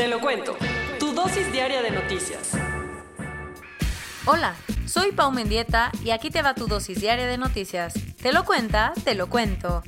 Te lo cuento. Tu dosis diaria de noticias. Hola, soy Pau Mendieta y aquí te va tu dosis diaria de noticias. Te lo cuenta, te lo cuento.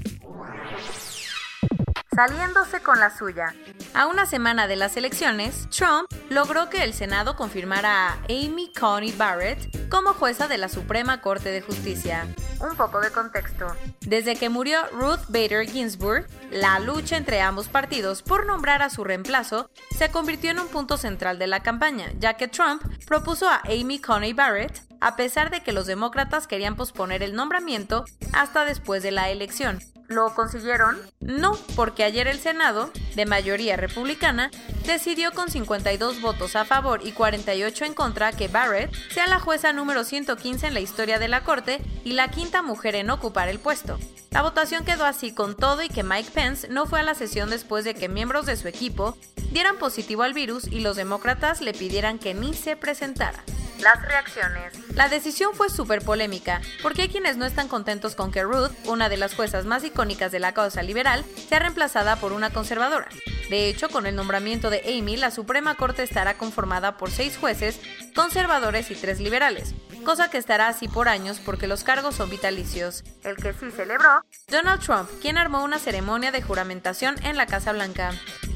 Saliéndose con la suya. A una semana de las elecciones, Trump logró que el Senado confirmara a Amy Coney Barrett como jueza de la Suprema Corte de Justicia. Un poco de contexto. Desde que murió Ruth Bader Ginsburg, la lucha entre ambos partidos por nombrar a su reemplazo se convirtió en un punto central de la campaña, ya que Trump propuso a Amy Coney Barrett, a pesar de que los demócratas querían posponer el nombramiento hasta después de la elección. ¿Lo consiguieron? No, porque ayer el Senado, de mayoría republicana, decidió con 52 votos a favor y 48 en contra que Barrett sea la jueza número 115 en la historia de la Corte y la quinta mujer en ocupar el puesto. La votación quedó así con todo y que Mike Pence no fue a la sesión después de que miembros de su equipo dieran positivo al virus y los demócratas le pidieran que ni se presentara las reacciones. La decisión fue súper polémica, porque hay quienes no están contentos con que Ruth, una de las juezas más icónicas de la causa liberal, sea reemplazada por una conservadora. De hecho, con el nombramiento de Amy, la Suprema Corte estará conformada por seis jueces, conservadores y tres liberales, cosa que estará así por años porque los cargos son vitalicios. El que sí celebró, Donald Trump, quien armó una ceremonia de juramentación en la Casa Blanca.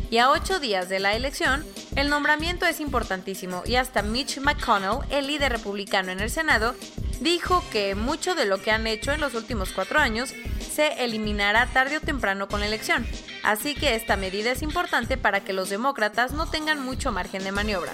Y a ocho días de la elección, el nombramiento es importantísimo y hasta Mitch McConnell, el líder republicano en el Senado, dijo que mucho de lo que han hecho en los últimos cuatro años se eliminará tarde o temprano con la elección. Así que esta medida es importante para que los demócratas no tengan mucho margen de maniobra.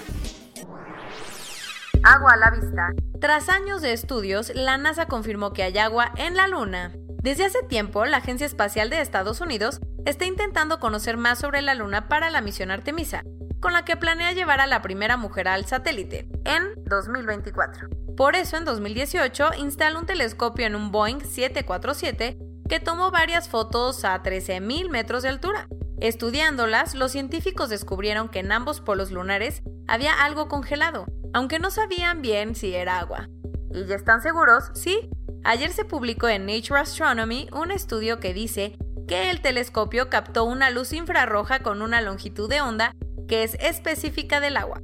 Agua a la vista. Tras años de estudios, la NASA confirmó que hay agua en la Luna. Desde hace tiempo, la Agencia Espacial de Estados Unidos está intentando conocer más sobre la Luna para la misión Artemisa, con la que planea llevar a la primera mujer al satélite, en 2024. Por eso, en 2018, instaló un telescopio en un Boeing 747 que tomó varias fotos a 13.000 metros de altura. Estudiándolas, los científicos descubrieron que en ambos polos lunares había algo congelado, aunque no sabían bien si era agua. ¿Y ya están seguros? Sí. Ayer se publicó en Nature Astronomy un estudio que dice que el telescopio captó una luz infrarroja con una longitud de onda que es específica del agua.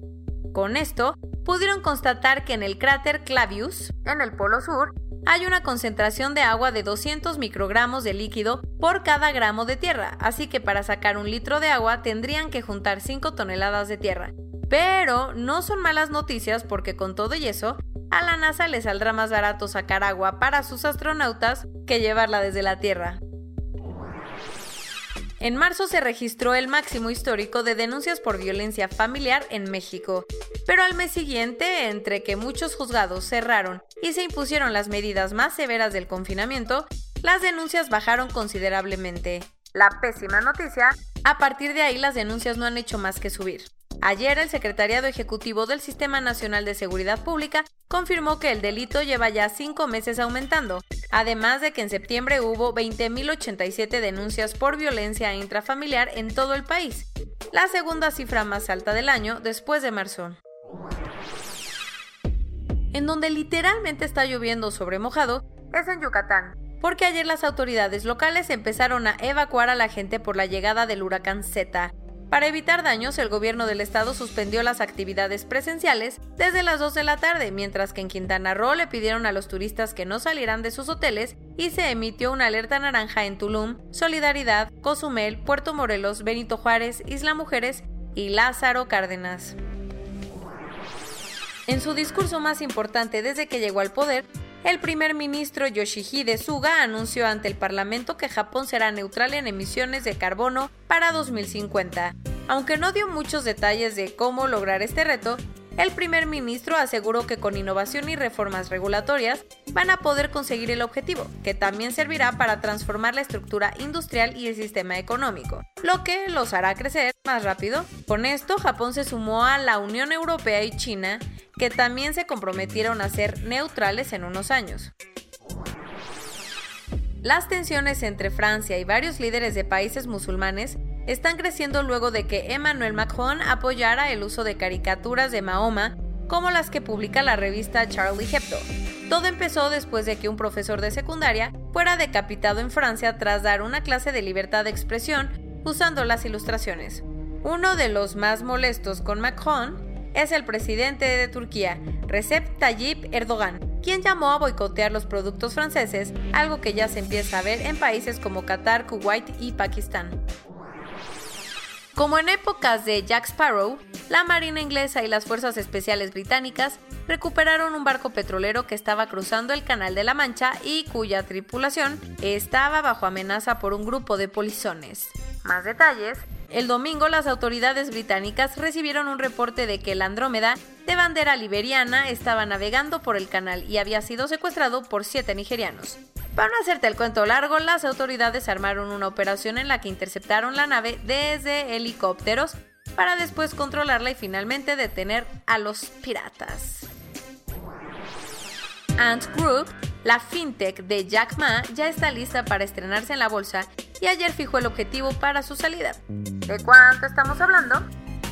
Con esto, pudieron constatar que en el cráter Clavius, en el polo sur, hay una concentración de agua de 200 microgramos de líquido por cada gramo de tierra, así que para sacar un litro de agua tendrían que juntar 5 toneladas de tierra. Pero no son malas noticias porque con todo y eso, a la NASA le saldrá más barato sacar agua para sus astronautas que llevarla desde la Tierra. En marzo se registró el máximo histórico de denuncias por violencia familiar en México, pero al mes siguiente, entre que muchos juzgados cerraron y se impusieron las medidas más severas del confinamiento, las denuncias bajaron considerablemente. La pésima noticia, a partir de ahí las denuncias no han hecho más que subir. Ayer el Secretariado Ejecutivo del Sistema Nacional de Seguridad Pública confirmó que el delito lleva ya cinco meses aumentando, además de que en septiembre hubo 20.087 denuncias por violencia intrafamiliar en todo el país, la segunda cifra más alta del año después de marzo. En donde literalmente está lloviendo sobre mojado es en Yucatán, porque ayer las autoridades locales empezaron a evacuar a la gente por la llegada del huracán Z, para evitar daños, el gobierno del estado suspendió las actividades presenciales desde las 2 de la tarde, mientras que en Quintana Roo le pidieron a los turistas que no salieran de sus hoteles y se emitió una alerta naranja en Tulum, Solidaridad, Cozumel, Puerto Morelos, Benito Juárez, Isla Mujeres y Lázaro Cárdenas. En su discurso más importante desde que llegó al poder, el primer ministro Yoshihide Suga anunció ante el Parlamento que Japón será neutral en emisiones de carbono para 2050. Aunque no dio muchos detalles de cómo lograr este reto, el primer ministro aseguró que con innovación y reformas regulatorias van a poder conseguir el objetivo, que también servirá para transformar la estructura industrial y el sistema económico, lo que los hará crecer más rápido. Con esto, Japón se sumó a la Unión Europea y China, que también se comprometieron a ser neutrales en unos años. Las tensiones entre Francia y varios líderes de países musulmanes están creciendo luego de que Emmanuel Macron apoyara el uso de caricaturas de Mahoma como las que publica la revista Charlie Hebdo. Todo empezó después de que un profesor de secundaria fuera decapitado en Francia tras dar una clase de libertad de expresión usando las ilustraciones. Uno de los más molestos con Macron es el presidente de Turquía, Recep Tayyip Erdogan, quien llamó a boicotear los productos franceses, algo que ya se empieza a ver en países como Qatar, Kuwait y Pakistán. Como en épocas de Jack Sparrow, la Marina inglesa y las fuerzas especiales británicas recuperaron un barco petrolero que estaba cruzando el Canal de la Mancha y cuya tripulación estaba bajo amenaza por un grupo de polizones. Más detalles el domingo las autoridades británicas recibieron un reporte de que el Andrómeda, de bandera liberiana, estaba navegando por el canal y había sido secuestrado por siete nigerianos. Para no hacerte el cuento largo, las autoridades armaron una operación en la que interceptaron la nave desde helicópteros para después controlarla y finalmente detener a los piratas. Ant Group, la fintech de Jack Ma, ya está lista para estrenarse en la bolsa y ayer fijó el objetivo para su salida. ¿De cuánto estamos hablando?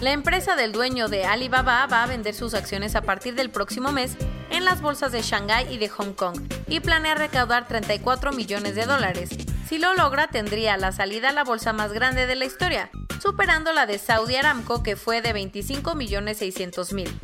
La empresa del dueño de Alibaba va a vender sus acciones a partir del próximo mes en las bolsas de Shanghái y de Hong Kong y planea recaudar 34 millones de dólares. Si lo logra, tendría la salida a la bolsa más grande de la historia, superando la de Saudi Aramco que fue de 25 millones 600 mil.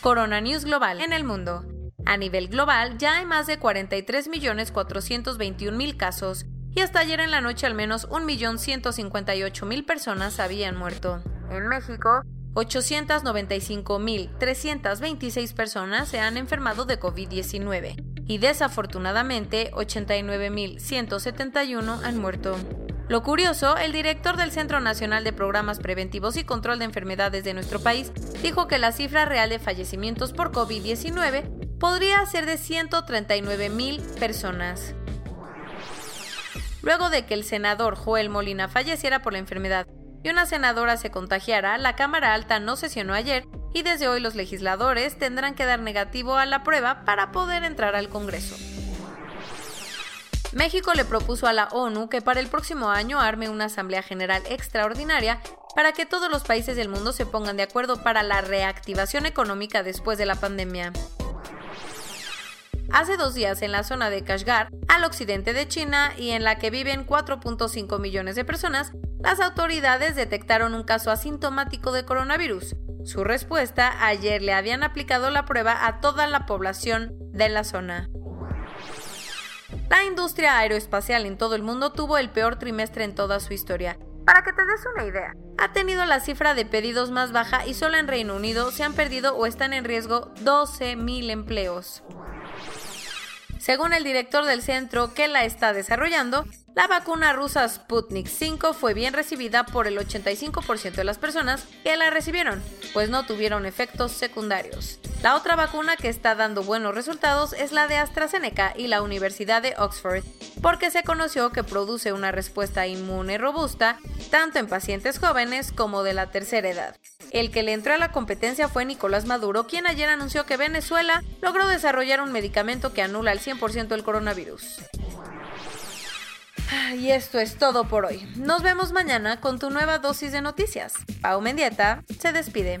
Corona News Global en el mundo. A nivel global ya hay más de 43 millones 421 mil casos y hasta ayer en la noche al menos 1.158.000 personas habían muerto. En México, 895.326 personas se han enfermado de COVID-19 y desafortunadamente 89.171 han muerto. Lo curioso, el director del Centro Nacional de Programas Preventivos y Control de Enfermedades de nuestro país dijo que la cifra real de fallecimientos por COVID-19 podría ser de 139.000 personas luego de que el senador Joel Molina falleciera por la enfermedad y una senadora se contagiara, la Cámara Alta no sesionó ayer y desde hoy los legisladores tendrán que dar negativo a la prueba para poder entrar al Congreso. México le propuso a la ONU que para el próximo año arme una Asamblea General extraordinaria para que todos los países del mundo se pongan de acuerdo para la reactivación económica después de la pandemia. Hace dos días en la zona de Kashgar, al occidente de China y en la que viven 4.5 millones de personas, las autoridades detectaron un caso asintomático de coronavirus. Su respuesta, ayer le habían aplicado la prueba a toda la población de la zona. La industria aeroespacial en todo el mundo tuvo el peor trimestre en toda su historia. Para que te des una idea, ha tenido la cifra de pedidos más baja y solo en Reino Unido se han perdido o están en riesgo 12.000 empleos. Según el director del centro que la está desarrollando, la vacuna rusa Sputnik 5 fue bien recibida por el 85% de las personas que la recibieron, pues no tuvieron efectos secundarios. La otra vacuna que está dando buenos resultados es la de AstraZeneca y la Universidad de Oxford, porque se conoció que produce una respuesta inmune robusta tanto en pacientes jóvenes como de la tercera edad. El que le entró a la competencia fue Nicolás Maduro, quien ayer anunció que Venezuela logró desarrollar un medicamento que anula el 100% el coronavirus. Y esto es todo por hoy. Nos vemos mañana con tu nueva dosis de noticias. Pau Mendieta se despide.